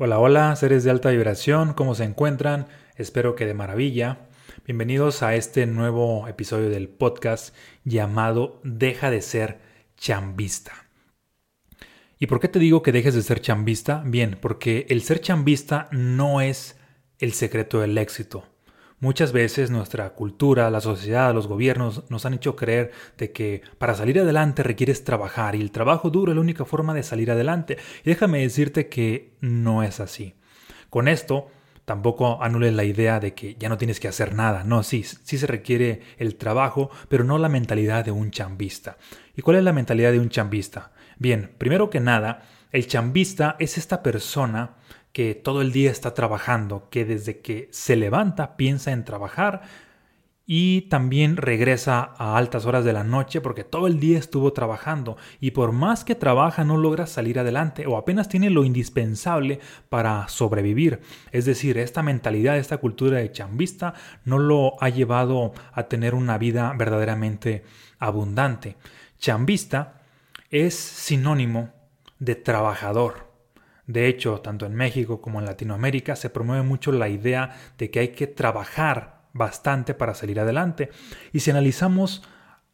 Hola, hola, seres de alta vibración, ¿cómo se encuentran? Espero que de maravilla. Bienvenidos a este nuevo episodio del podcast llamado Deja de ser chambista. ¿Y por qué te digo que dejes de ser chambista? Bien, porque el ser chambista no es el secreto del éxito. Muchas veces nuestra cultura, la sociedad, los gobiernos nos han hecho creer de que para salir adelante requieres trabajar y el trabajo duro es la única forma de salir adelante. Y déjame decirte que no es así. Con esto tampoco anules la idea de que ya no tienes que hacer nada. No, sí, sí se requiere el trabajo, pero no la mentalidad de un chambista. ¿Y cuál es la mentalidad de un chambista? Bien, primero que nada, el chambista es esta persona que todo el día está trabajando, que desde que se levanta piensa en trabajar y también regresa a altas horas de la noche porque todo el día estuvo trabajando y por más que trabaja no logra salir adelante o apenas tiene lo indispensable para sobrevivir. Es decir, esta mentalidad, esta cultura de chambista no lo ha llevado a tener una vida verdaderamente abundante. Chambista es sinónimo de trabajador. De hecho, tanto en México como en Latinoamérica se promueve mucho la idea de que hay que trabajar bastante para salir adelante. Y si analizamos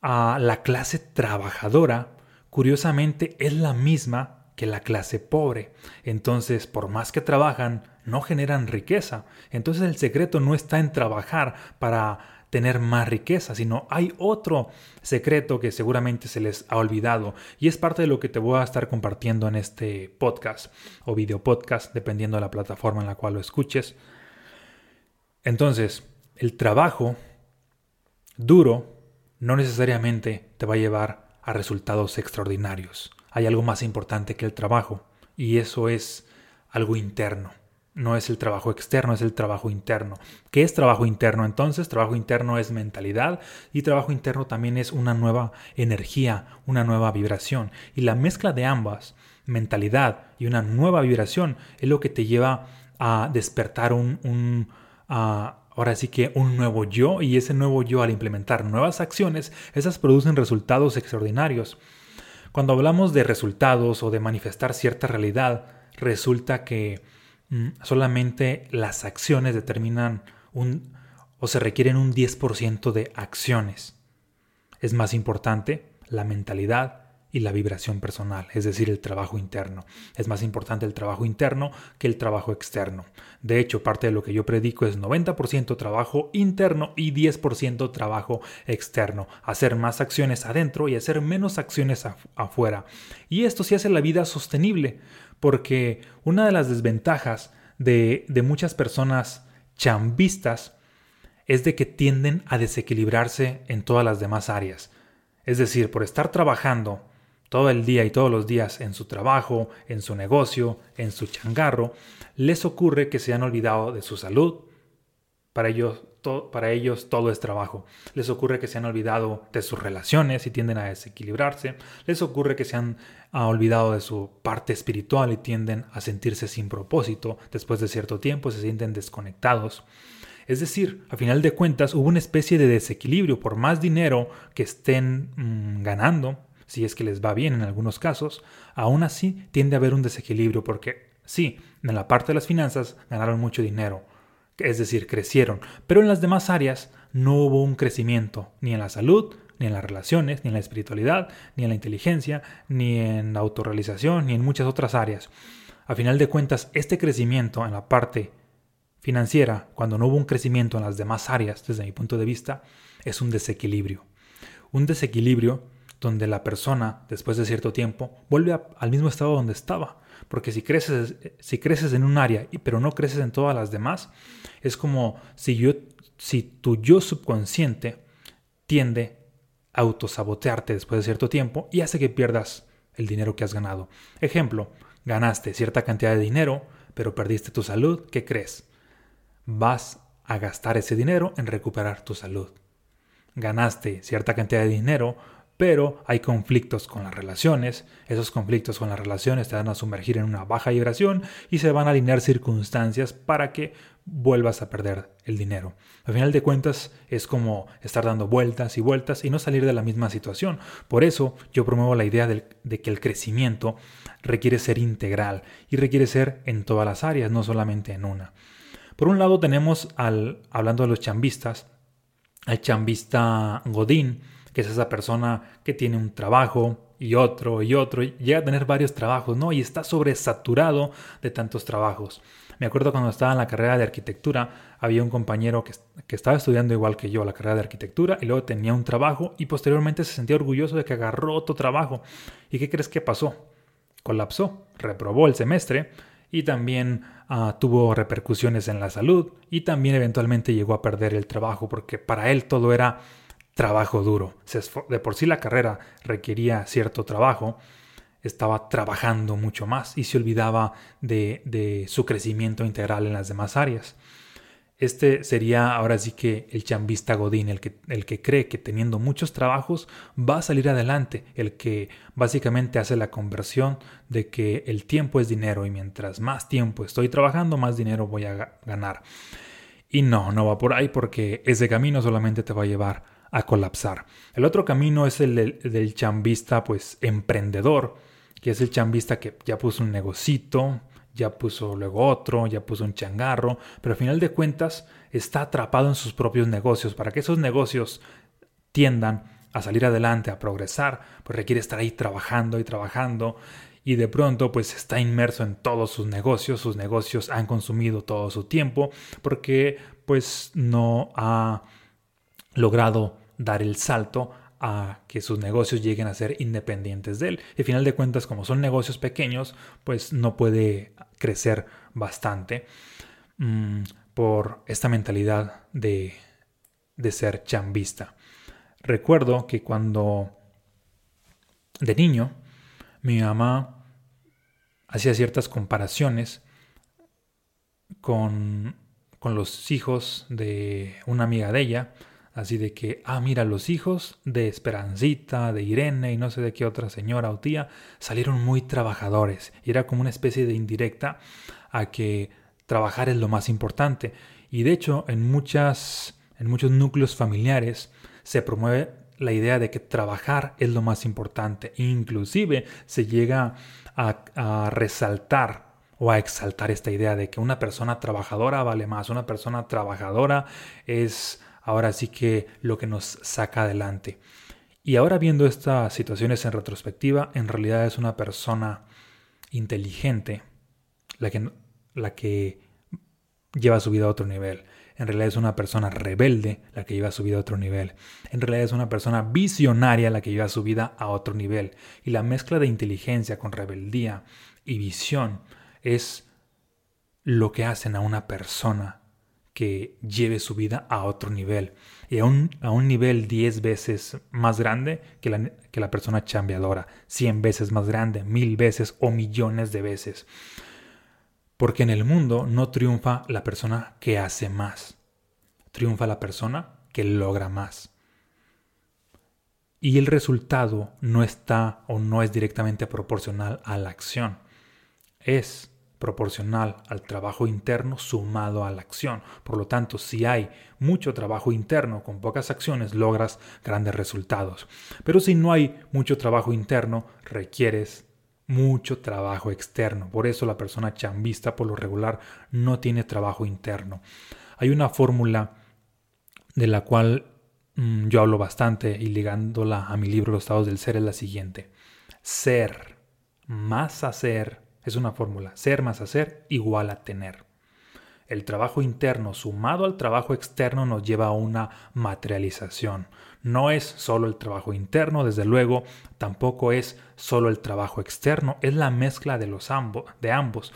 a la clase trabajadora, curiosamente es la misma que la clase pobre. Entonces, por más que trabajan, no generan riqueza. Entonces el secreto no está en trabajar para tener más riqueza, sino hay otro secreto que seguramente se les ha olvidado y es parte de lo que te voy a estar compartiendo en este podcast o video podcast, dependiendo de la plataforma en la cual lo escuches. Entonces, el trabajo duro no necesariamente te va a llevar a resultados extraordinarios. Hay algo más importante que el trabajo y eso es algo interno no es el trabajo externo, es el trabajo interno. ¿Qué es trabajo interno entonces? Trabajo interno es mentalidad y trabajo interno también es una nueva energía, una nueva vibración. Y la mezcla de ambas, mentalidad y una nueva vibración, es lo que te lleva a despertar un, ahora sí que un nuevo yo y ese nuevo yo al implementar nuevas acciones, esas producen resultados extraordinarios. Cuando hablamos de resultados o de manifestar cierta realidad, resulta que solamente las acciones determinan un o se requieren un 10% de acciones. Es más importante la mentalidad y la vibración personal, es decir, el trabajo interno. Es más importante el trabajo interno que el trabajo externo. De hecho, parte de lo que yo predico es 90% trabajo interno y 10% trabajo externo. Hacer más acciones adentro y hacer menos acciones afuera. Y esto sí hace la vida sostenible, porque una de las desventajas de, muchas personas chambistas es de que tienden a desequilibrarse en todas las demás áreas. Es decir, por estar trabajando todo el día y todos los días en su trabajo, en su negocio, en su changarro, les ocurre que se han olvidado de su salud. Para ellos para ellos todo es trabajo. Les ocurre que se han olvidado de sus relaciones y tienden a desequilibrarse. Les ocurre que se han ah, olvidado de su parte espiritual y tienden a sentirse sin propósito. Después de cierto tiempo se sienten desconectados. Es decir, a final de cuentas hubo una especie de desequilibrio por más dinero que estén mm, ganando, si es que les va bien en algunos casos, aún así tiende a haber un desequilibrio porque sí, en la parte de las finanzas ganaron mucho dinero, es decir, crecieron, pero en las demás áreas no hubo un crecimiento, ni en la salud, ni en las relaciones, ni en la espiritualidad, ni en la inteligencia, ni en la autorrealización, ni en muchas otras áreas. A final de cuentas, este crecimiento en la parte financiera, cuando no hubo un crecimiento en las demás áreas, desde mi punto de vista, es un desequilibrio. Un desequilibrio donde la persona, después de cierto tiempo, vuelve al mismo estado donde estaba. Porque si creces, si creces en un área, pero no creces en todas las demás, es como si, yo, si tu yo subconsciente tiende a autosabotearte después de cierto tiempo y hace que pierdas el dinero que has ganado. Ejemplo, ganaste cierta cantidad de dinero, pero perdiste tu salud, ¿qué crees? Vas a gastar ese dinero en recuperar tu salud. Ganaste cierta cantidad de dinero, pero hay conflictos con las relaciones, esos conflictos con las relaciones te van a sumergir en una baja vibración y se van a alinear circunstancias para que vuelvas a perder el dinero. Al final de cuentas es como estar dando vueltas y vueltas y no salir de la misma situación. Por eso yo promuevo la idea de, que el crecimiento requiere ser integral y requiere ser en todas las áreas, no solamente en una. Por un lado tenemos al, hablando de los chambistas, al chambista Godín, que es esa persona que tiene un trabajo y otro y otro, y llega a tener varios trabajos, ¿no? Y está sobresaturado de tantos trabajos. Me acuerdo cuando estaba en la carrera de arquitectura, había un compañero que, que, estaba estudiando igual que yo la carrera de arquitectura y luego tenía un trabajo y posteriormente se sentía orgulloso de que agarró otro trabajo. ¿Y qué crees que pasó? Colapsó, reprobó el semestre y también uh, tuvo repercusiones en la salud y también eventualmente llegó a perder el trabajo porque para él todo era trabajo duro. De por sí la carrera requería cierto trabajo, estaba trabajando mucho más y se olvidaba de, su crecimiento integral en las demás áreas. Este sería ahora sí que el chambista Godín, el que cree que teniendo muchos trabajos va a salir adelante, el que básicamente hace la conversión de que el tiempo es dinero y mientras más tiempo estoy trabajando, más dinero voy a ganar. Y no, no va por ahí porque ese camino solamente te va a llevar a colapsar. El otro camino es el del, chambista, pues emprendedor, que es el chambista que ya puso un negocito, ya puso luego otro, ya puso un changarro, pero al final de cuentas está atrapado en sus propios negocios. Para que esos negocios tiendan a salir adelante, a progresar, pues requiere estar ahí trabajando y trabajando y de pronto pues está inmerso en todos sus negocios, sus negocios han consumido todo su tiempo porque pues no ha logrado dar el salto a que sus negocios lleguen a ser independientes de él. Y al final de cuentas, como son negocios pequeños, pues no puede crecer bastante mm, por esta mentalidad de, de ser chambista. Recuerdo que cuando de niño mi mamá hacía ciertas comparaciones con, con los hijos de una amiga de ella, Así de que, ah, mira, los hijos de Esperancita, de Irene y no sé de qué otra señora o tía salieron muy trabajadores. Y era como una especie de indirecta a que trabajar es lo más importante. Y de hecho, en, muchas, en muchos núcleos familiares se promueve la idea de que trabajar es lo más importante. Inclusive se llega a, a resaltar o a exaltar esta idea de que una persona trabajadora vale más, una persona trabajadora es ahora sí que lo que nos saca adelante. Y ahora viendo estas situaciones en retrospectiva, en realidad es una persona inteligente la que, la que lleva su vida a otro nivel. En realidad es una persona rebelde la que lleva su vida a otro nivel. En realidad es una persona visionaria la que lleva su vida a otro nivel. Y la mezcla de inteligencia con rebeldía y visión es lo que hacen a una persona que lleve su vida a otro nivel y a un, a un nivel 10 veces más grande que la, que la persona chambeadora, 100 veces más grande, mil veces o millones de veces. Porque en el mundo no triunfa la persona que hace más, triunfa la persona que logra más. Y el resultado no está o no es directamente proporcional a la acción. Es proporcional al trabajo interno sumado a la acción. Por lo tanto, si hay mucho trabajo interno con pocas acciones, logras grandes resultados. Pero si no hay mucho trabajo interno, requieres mucho trabajo externo. Por eso la persona chambista por lo regular no tiene trabajo interno. Hay una fórmula de la cual mm, yo hablo bastante y ligándola a mi libro Los estados del ser es la siguiente. Ser más hacer es una fórmula. Ser más hacer igual a tener. El trabajo interno sumado al trabajo externo nos lleva a una materialización. No es solo el trabajo interno, desde luego, tampoco es solo el trabajo externo, es la mezcla de, los de ambos.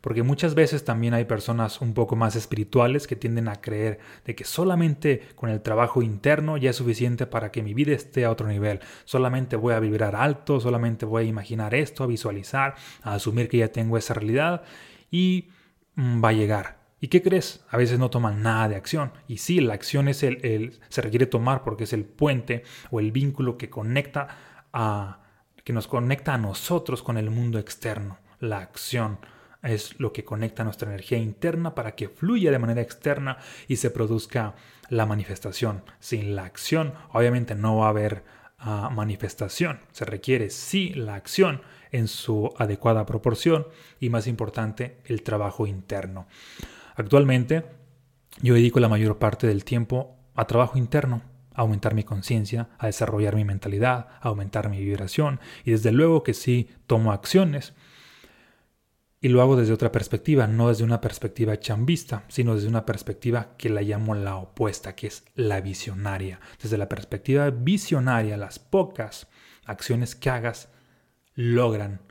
Porque muchas veces también hay personas un poco más espirituales que tienden a creer de que solamente con el trabajo interno ya es suficiente para que mi vida esté a otro nivel. Solamente voy a vibrar alto, solamente voy a imaginar esto, a visualizar, a asumir que ya tengo esa realidad y mm, va a llegar. ¿Y qué crees? A veces no toman nada de acción. Y sí, la acción es el, se requiere tomar porque es el puente o el vínculo que conecta a, que nos conecta a nosotros con el mundo externo. La acción es lo que conecta nuestra energía interna para que fluya de manera externa y se produzca la manifestación. Sin la acción, obviamente no va a haber ah, manifestación. Se requiere sí la acción, en su adecuada proporción y más importante, el trabajo interno. Actualmente yo dedico la mayor parte del tiempo a trabajo interno, a aumentar mi conciencia, a desarrollar mi mentalidad, a aumentar mi vibración y desde luego que sí tomo acciones y lo hago desde otra perspectiva, no desde una perspectiva chambista, sino desde una perspectiva que la llamo la opuesta, que es la visionaria. Desde la perspectiva visionaria, las pocas acciones que hagas logran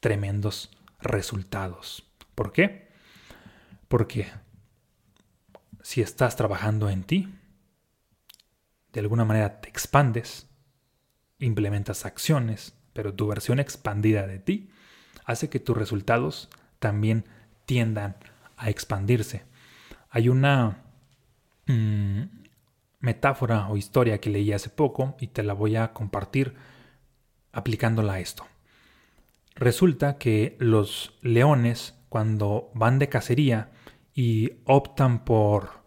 tremendos resultados. ¿Por qué? Porque si estás trabajando en ti, de alguna manera te expandes, implementas acciones, pero tu versión expandida de ti hace que tus resultados también tiendan a expandirse. Hay una mm, metáfora o historia que leí hace poco y te la voy a compartir aplicándola a esto. Resulta que los leones cuando van de cacería y optan por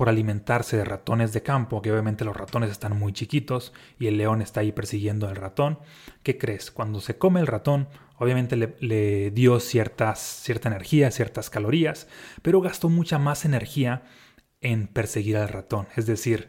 por alimentarse de ratones de campo, que obviamente los ratones están muy chiquitos y el león está ahí persiguiendo al ratón. ¿Qué crees? Cuando se come el ratón, obviamente le, dio ciertas, cierta energía, ciertas calorías, pero gastó mucha más energía en perseguir al ratón. Es decir,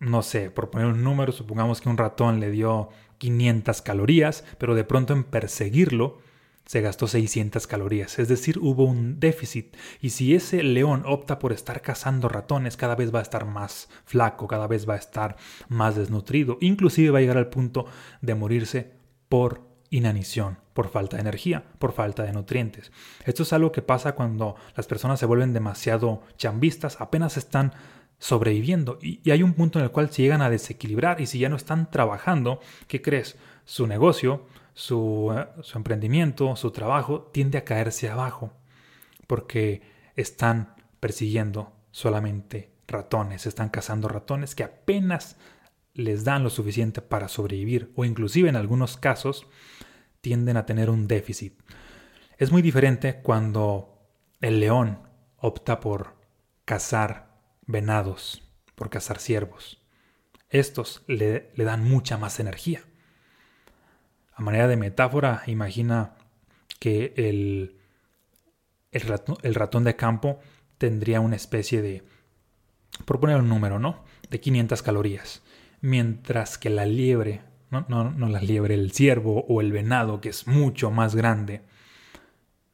no sé, por poner un número, supongamos que un ratón le dio 500 calorías, pero de pronto en perseguirlo se gastó 600 calorías, es decir, hubo un déficit. Y si ese león opta por estar cazando ratones, cada vez va a estar más flaco, cada vez va a estar más desnutrido, inclusive va a llegar al punto de morirse por inanición, por falta de energía, por falta de nutrientes. Esto es algo que pasa cuando las personas se vuelven demasiado chambistas, apenas están sobreviviendo y, hay un punto en el cual se llegan a desequilibrar y si ya no están trabajando, ¿qué crees? Su negocio, su, emprendimiento, su trabajo, tiende a caerse abajo, porque están persiguiendo solamente ratones, están cazando ratones que apenas les dan lo suficiente para sobrevivir o inclusive en algunos casos tienden a tener un déficit. Es muy diferente cuando el león opta por cazar venados, por cazar ciervos. Estos le, le dan mucha más energía. A manera de metáfora, imagina que el, el, ratón, de campo tendría una especie de, por poner un número, ¿no? De 500 calorías. Mientras que la liebre, no, no, no la liebre, el ciervo o el venado, que es mucho más grande,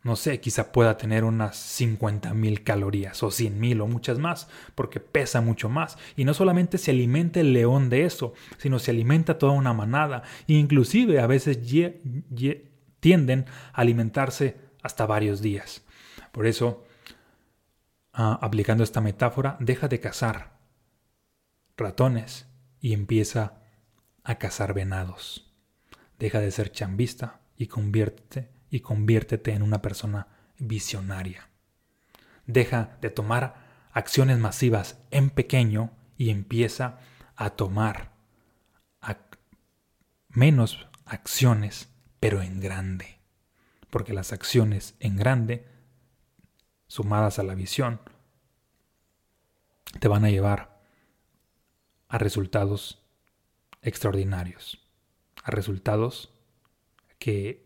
no sé, quizá pueda tener unas 50.000 calorías o 100.000 o muchas más, porque pesa mucho más. Y no solamente se alimenta el león de eso, sino se alimenta toda una manada. E inclusive a veces tienden a alimentarse hasta varios días. Por eso, ah, aplicando esta metáfora, deja de cazar ratones y empieza a cazar venados. Deja de ser chambista y conviértete y conviértete en una persona visionaria. Deja de tomar acciones masivas en pequeño y empieza a tomar menos acciones, pero en grande. Porque las acciones en grande, sumadas a la visión, te van a llevar a resultados extraordinarios, a resultados que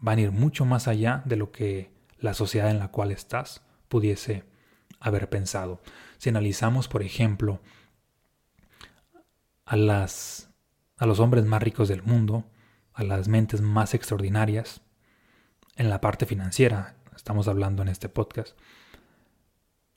van a ir mucho más allá de lo que la sociedad en la cual estás pudiese haber pensado. Si analizamos, por ejemplo, a, las, a los hombres más ricos del mundo, a las mentes más extraordinarias, en la parte financiera, estamos hablando en este podcast,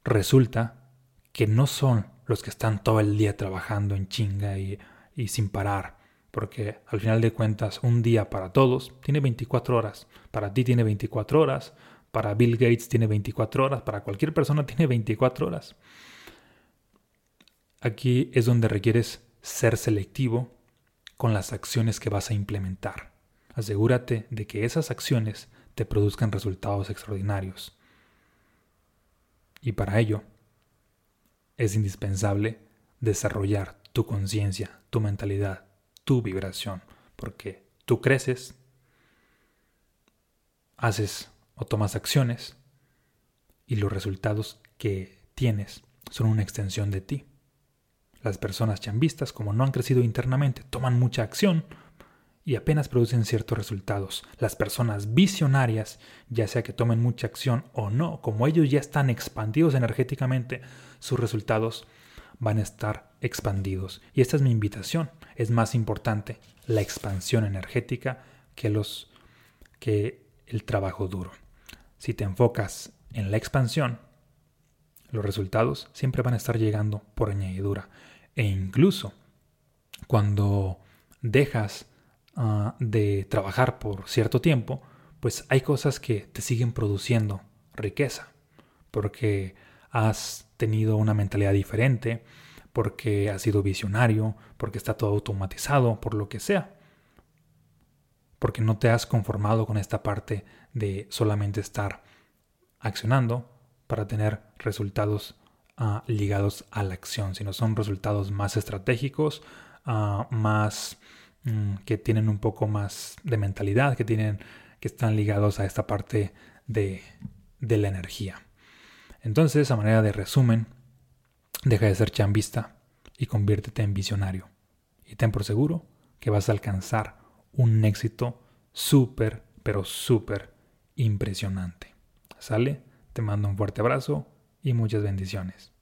resulta que no son los que están todo el día trabajando en chinga y, y sin parar, porque al final de cuentas un día para todos tiene 24 horas, para ti tiene 24 horas, para Bill Gates tiene 24 horas, para cualquier persona tiene 24 horas. Aquí es donde requieres ser selectivo con las acciones que vas a implementar. Asegúrate de que esas acciones te produzcan resultados extraordinarios. Y para ello es indispensable desarrollar tu conciencia, tu mentalidad, tu vibración, porque tú creces, haces o tomas acciones y los resultados que tienes son una extensión de ti. Las personas chambistas, como no han crecido internamente, toman mucha acción y apenas producen ciertos resultados. Las personas visionarias, ya sea que tomen mucha acción o no, como ellos ya están expandidos energéticamente, sus resultados van a estar expandidos. Y esta es mi invitación. Es más importante la expansión energética que, los, que el trabajo duro. Si te enfocas en la expansión, los resultados siempre van a estar llegando por añadidura. E incluso cuando dejas ah, de trabajar por cierto tiempo, pues hay cosas que te siguen produciendo riqueza, porque has tenido una mentalidad diferente, porque has sido visionario, porque está todo automatizado, por lo que sea. Porque no te has conformado con esta parte de solamente estar accionando para tener resultados ah, ligados a la acción, sino son resultados más estratégicos, ah, más mm, que tienen un poco más de mentalidad, que tienen que están ligados a esta parte de, de la energía. Entonces, a manera de resumen, deja de ser chambista y conviértete en visionario. Y ten por seguro que vas a alcanzar un éxito súper, pero súper impresionante. ¿Sale? Te mando un fuerte abrazo y muchas bendiciones.